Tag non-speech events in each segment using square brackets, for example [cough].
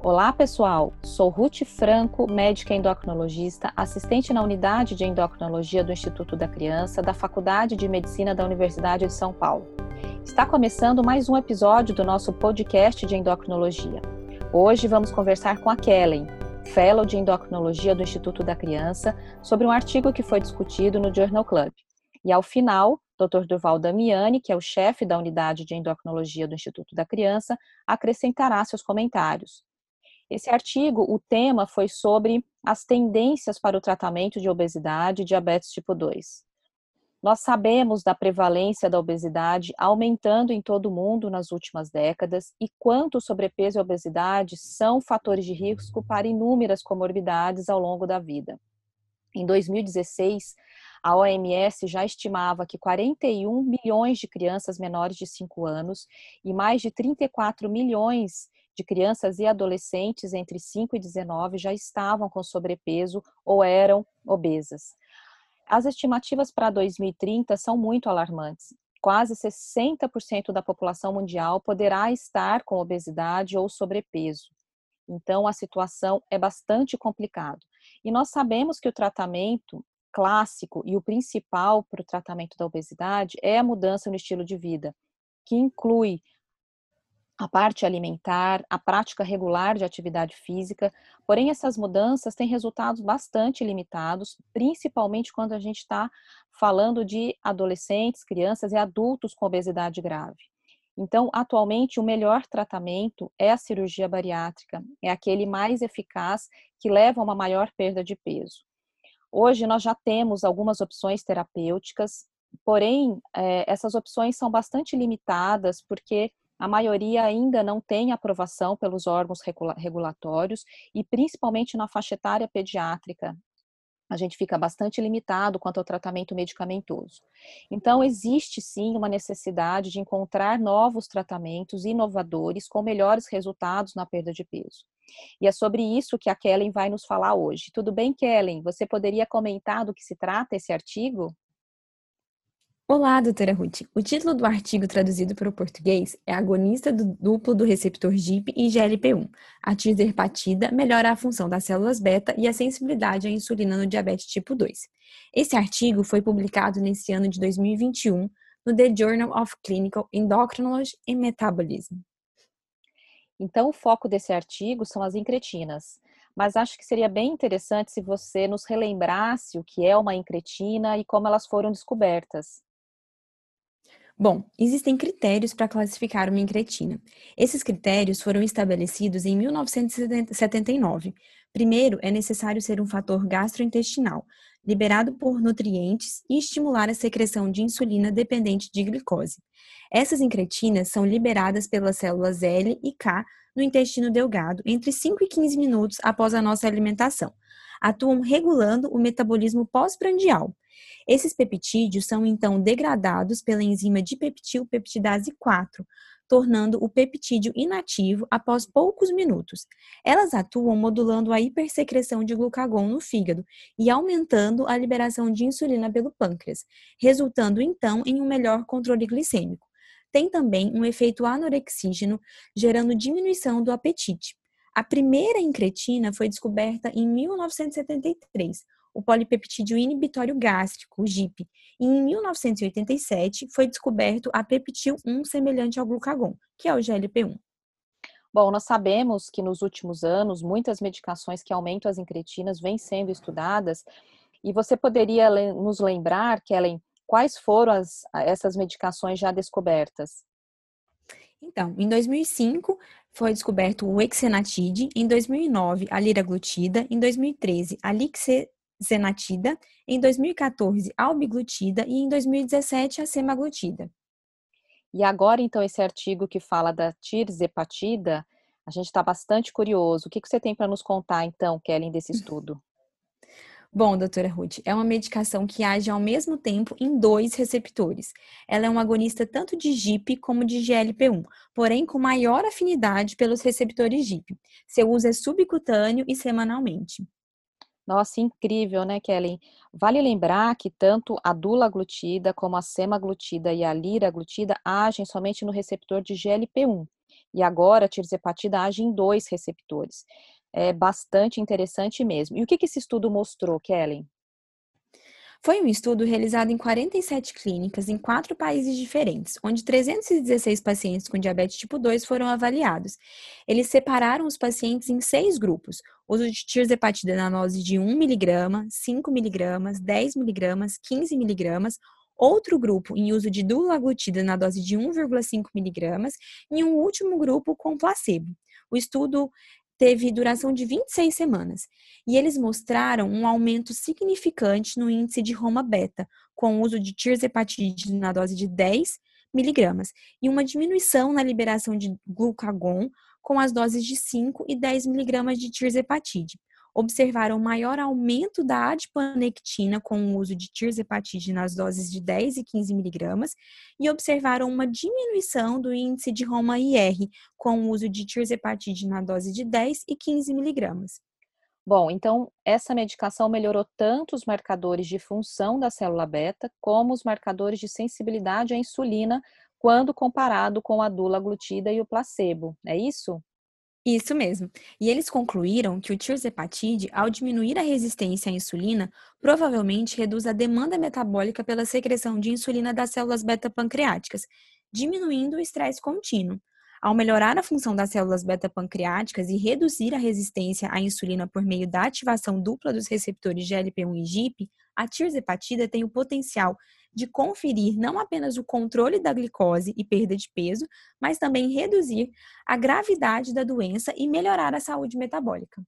Olá, pessoal. Sou Ruth Franco, médica endocrinologista, assistente na unidade de endocrinologia do Instituto da Criança da Faculdade de Medicina da Universidade de São Paulo. Está começando mais um episódio do nosso podcast de endocrinologia. Hoje vamos conversar com a Kellen, Fellow de Endocrinologia do Instituto da Criança, sobre um artigo que foi discutido no Journal Club. E ao final, Dr. Durval Damiani, que é o chefe da unidade de endocrinologia do Instituto da Criança, acrescentará seus comentários. Esse artigo, o tema foi sobre as tendências para o tratamento de obesidade e diabetes tipo 2. Nós sabemos da prevalência da obesidade aumentando em todo o mundo nas últimas décadas e quanto o sobrepeso e a obesidade são fatores de risco para inúmeras comorbidades ao longo da vida. Em 2016, a OMS já estimava que 41 milhões de crianças menores de 5 anos e mais de 34 milhões de crianças e adolescentes entre 5 e 19 já estavam com sobrepeso ou eram obesas. As estimativas para 2030 são muito alarmantes. Quase 60% da população mundial poderá estar com obesidade ou sobrepeso. Então, a situação é bastante complicada. E nós sabemos que o tratamento clássico e o principal para o tratamento da obesidade é a mudança no estilo de vida, que inclui a parte alimentar, a prática regular de atividade física, porém essas mudanças têm resultados bastante limitados, principalmente quando a gente está falando de adolescentes, crianças e adultos com obesidade grave. Então, atualmente, o melhor tratamento é a cirurgia bariátrica, é aquele mais eficaz que leva a uma maior perda de peso. Hoje, nós já temos algumas opções terapêuticas, porém, é, essas opções são bastante limitadas, porque a maioria ainda não tem aprovação pelos órgãos regulatórios e principalmente na faixa etária pediátrica. A gente fica bastante limitado quanto ao tratamento medicamentoso. Então, existe sim uma necessidade de encontrar novos tratamentos inovadores com melhores resultados na perda de peso. E é sobre isso que a Kellen vai nos falar hoje. Tudo bem, Kellen? Você poderia comentar do que se trata esse artigo? Olá, doutora Ruth. O título do artigo traduzido para o português é Agonista do duplo do receptor GIP e GLP-1. A tirzepatida melhora a função das células beta e a sensibilidade à insulina no diabetes tipo 2. Esse artigo foi publicado nesse ano de 2021 no The Journal of Clinical Endocrinology and Metabolism. Então, o foco desse artigo são as incretinas, mas acho que seria bem interessante se você nos relembrasse o que é uma incretina e como elas foram descobertas. Bom, existem critérios para classificar uma incretina. Esses critérios foram estabelecidos em 1979. Primeiro, é necessário ser um fator gastrointestinal, liberado por nutrientes e estimular a secreção de insulina dependente de glicose. Essas incretinas são liberadas pelas células L e K no intestino delgado entre 5 e 15 minutos após a nossa alimentação. Atuam regulando o metabolismo pós-prandial esses peptídeos são então degradados pela enzima dipeptilpeptidase 4, tornando o peptídeo inativo após poucos minutos. Elas atuam modulando a hipersecreção de glucagon no fígado e aumentando a liberação de insulina pelo pâncreas, resultando então em um melhor controle glicêmico. Tem também um efeito anorexígeno, gerando diminuição do apetite. A primeira incretina foi descoberta em 1973 o polipeptídeo inibitório gástrico, o GIP. E em 1987 foi descoberto a peptil 1 semelhante ao glucagon, que é o GLP-1. Bom, nós sabemos que nos últimos anos muitas medicações que aumentam as incretinas vêm sendo estudadas e você poderia nos lembrar, Kellen, quais foram as, essas medicações já descobertas? Então, em 2005 foi descoberto o Exenatide, em 2009 a liraglutida, em 2013 a Lixe, zenatida, em 2014 a albiglutida e em 2017 a semaglutida. E agora, então, esse artigo que fala da tirzepatida, a gente está bastante curioso. O que, que você tem para nos contar, então, Kellen, desse [laughs] estudo? Bom, doutora Ruth, é uma medicação que age ao mesmo tempo em dois receptores. Ela é um agonista tanto de GIP como de GLP-1, porém com maior afinidade pelos receptores GIP. Seu uso é subcutâneo e semanalmente. Nossa, incrível, né, Kellen? Vale lembrar que tanto a dulaglutida como a semaglutida e a liraglutida agem somente no receptor de GLP-1. e agora a tirzepatida age em dois receptores. É bastante interessante mesmo. E o que, que esse estudo mostrou, Kellen? Foi um estudo realizado em 47 clínicas em quatro países diferentes, onde 316 pacientes com diabetes tipo 2 foram avaliados. Eles separaram os pacientes em seis grupos: uso de tirzepatida na dose de 1mg, 5mg, 10mg, 15mg, outro grupo em uso de dulaglutida na dose de 1,5mg e um último grupo com placebo. O estudo teve duração de 26 semanas, e eles mostraram um aumento significante no índice de Roma beta, com o uso de tirzepatide na dose de 10 miligramas, e uma diminuição na liberação de glucagon com as doses de 5 e 10 miligramas de tirzepatide observaram maior aumento da adiponectina com o uso de tirzepatide nas doses de 10 e 15 miligramas e observaram uma diminuição do índice de Roma-IR com o uso de tirzepatide na dose de 10 e 15 miligramas. Bom, então essa medicação melhorou tanto os marcadores de função da célula beta como os marcadores de sensibilidade à insulina quando comparado com a dulaglutida e o placebo. É isso? Isso mesmo. E eles concluíram que o tirzepatide, ao diminuir a resistência à insulina, provavelmente reduz a demanda metabólica pela secreção de insulina das células beta-pancreáticas, diminuindo o estresse contínuo. Ao melhorar a função das células beta-pancreáticas e reduzir a resistência à insulina por meio da ativação dupla dos receptores GLP-1 e GIP, a tirzepatida tem o potencial de conferir não apenas o controle da glicose e perda de peso, mas também reduzir a gravidade da doença e melhorar a saúde metabólica.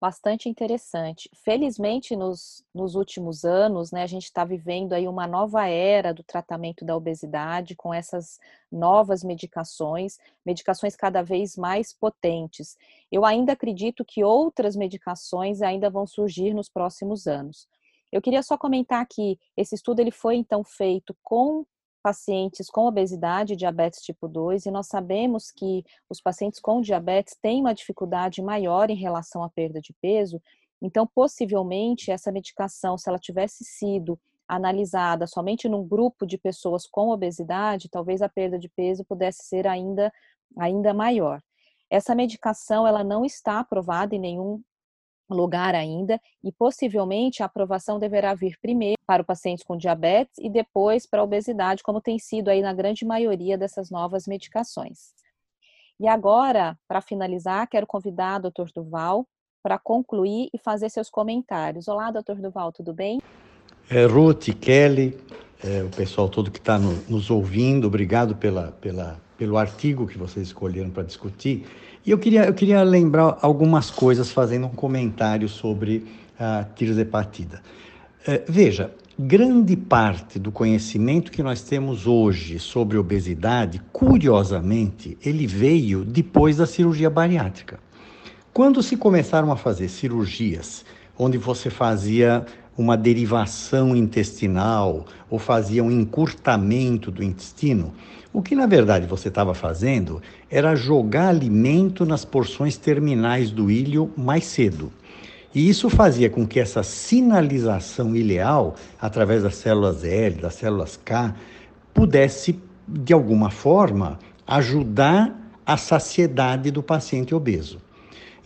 Bastante interessante. Felizmente, nos, nos últimos anos, né, a gente está vivendo aí uma nova era do tratamento da obesidade com essas novas medicações, medicações cada vez mais potentes. Eu ainda acredito que outras medicações ainda vão surgir nos próximos anos. Eu queria só comentar que esse estudo ele foi então feito com pacientes com obesidade e diabetes tipo 2, e nós sabemos que os pacientes com diabetes têm uma dificuldade maior em relação à perda de peso, então possivelmente essa medicação, se ela tivesse sido analisada somente num grupo de pessoas com obesidade, talvez a perda de peso pudesse ser ainda ainda maior. Essa medicação ela não está aprovada em nenhum lugar ainda e possivelmente a aprovação deverá vir primeiro para o paciente com diabetes e depois para a obesidade, como tem sido aí na grande maioria dessas novas medicações. E agora, para finalizar, quero convidar o Dr. Duval para concluir e fazer seus comentários. Olá, Dr. Duval, tudo bem? É, Ruth, Kelly, é, o pessoal todo que está no, nos ouvindo, obrigado pela, pela, pelo artigo que vocês escolheram para discutir. E eu queria, eu queria lembrar algumas coisas fazendo um comentário sobre a tirzepatida. É, veja, grande parte do conhecimento que nós temos hoje sobre obesidade, curiosamente, ele veio depois da cirurgia bariátrica. Quando se começaram a fazer cirurgias onde você fazia uma derivação intestinal ou fazia um encurtamento do intestino, o que na verdade você estava fazendo era jogar alimento nas porções terminais do ilho mais cedo. E isso fazia com que essa sinalização ileal, através das células L, das células K, pudesse, de alguma forma, ajudar a saciedade do paciente obeso.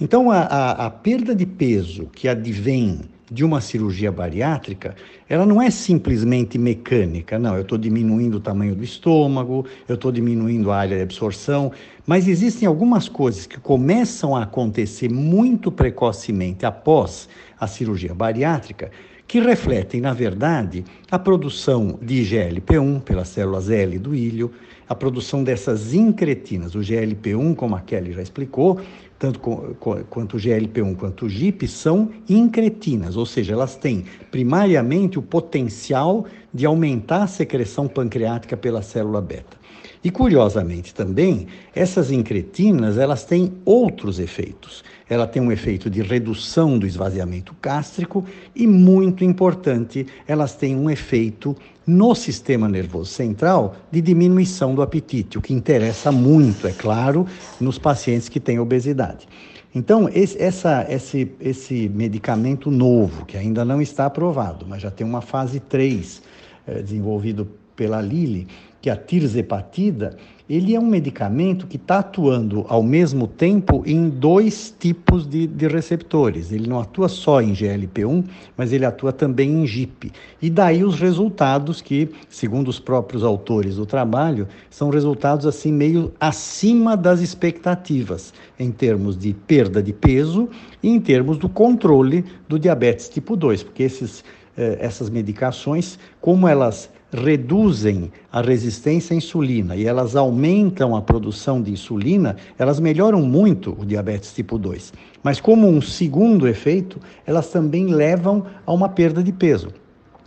Então, a, a, a perda de peso que advém de uma cirurgia bariátrica, ela não é simplesmente mecânica, não. Eu estou diminuindo o tamanho do estômago, eu estou diminuindo a área de absorção, mas existem algumas coisas que começam a acontecer muito precocemente após a cirurgia bariátrica que refletem, na verdade, a produção de GLP-1 pelas células L do ilho, a produção dessas incretinas, o GLP-1, como a Kelly já explicou, tanto quanto o GLP-1 quanto o GIP, são incretinas, ou seja, elas têm primariamente o potencial de aumentar a secreção pancreática pela célula beta. E curiosamente também, essas incretinas, elas têm outros efeitos. Ela tem um efeito de redução do esvaziamento gástrico e muito importante, elas têm um efeito no sistema nervoso central de diminuição do apetite, o que interessa muito, é claro, nos pacientes que têm obesidade. Então, esse, essa, esse, esse medicamento novo, que ainda não está aprovado, mas já tem uma fase 3 eh, desenvolvido pela Lilly, que é a tirzepatida, ele é um medicamento que está atuando ao mesmo tempo em dois tipos de, de, receptores. Ele não atua só em GLP-1, mas ele atua também em GIP. E daí os resultados que, segundo os próprios autores do trabalho, são resultados assim meio acima das expectativas em termos de perda de peso e em termos do controle do diabetes tipo 2, porque esses, eh, essas medicações, como elas reduzem a resistência à insulina e elas aumentam a produção de insulina, elas melhoram muito o diabetes tipo 2. Mas, como um segundo efeito, elas também levam a uma perda de peso,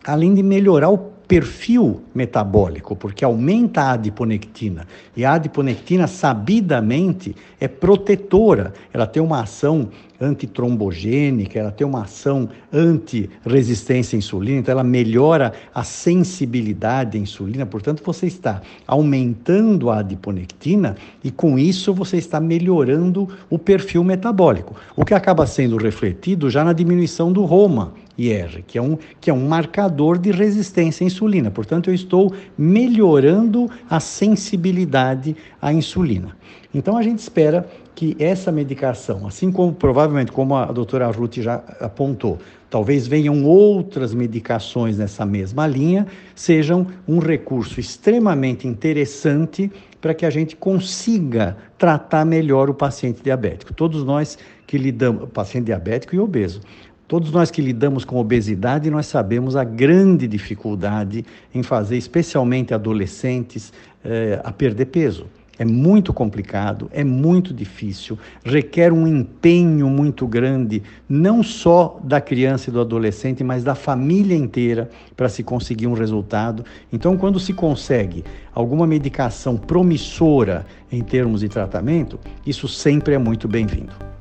além de melhorar o perfil metabólico, porque aumenta a adiponectina. E a adiponectina, sabidamente, é protetora. Ela tem uma ação antitrombogênica, ela tem uma ação anti-resistência à insulina, então ela melhora a sensibilidade à insulina. Portanto, você está aumentando a adiponectina e, com isso, você está melhorando o perfil metabólico, o que acaba sendo refletido já na diminuição do Roma IR, que é um, que é um marcador de resistência à insulina. Portanto, eu estou melhorando a sensibilidade à insulina. Então, a gente espera que essa medicação, assim como provavelmente como a doutora Ruth já apontou, talvez venham outras medicações nessa mesma linha, sejam um recurso extremamente interessante para que a gente consiga tratar melhor o paciente diabético. Todos nós que lidamos, paciente diabético e obeso, Todos nós que lidamos com obesidade, nós sabemos a grande dificuldade em fazer, especialmente adolescentes, eh, a perder peso. É muito complicado, é muito difícil, requer um empenho muito grande, não só da criança e do adolescente, mas da família inteira para se conseguir um resultado. Então, quando se consegue alguma medicação promissora em termos de tratamento, isso sempre é muito bem-vindo.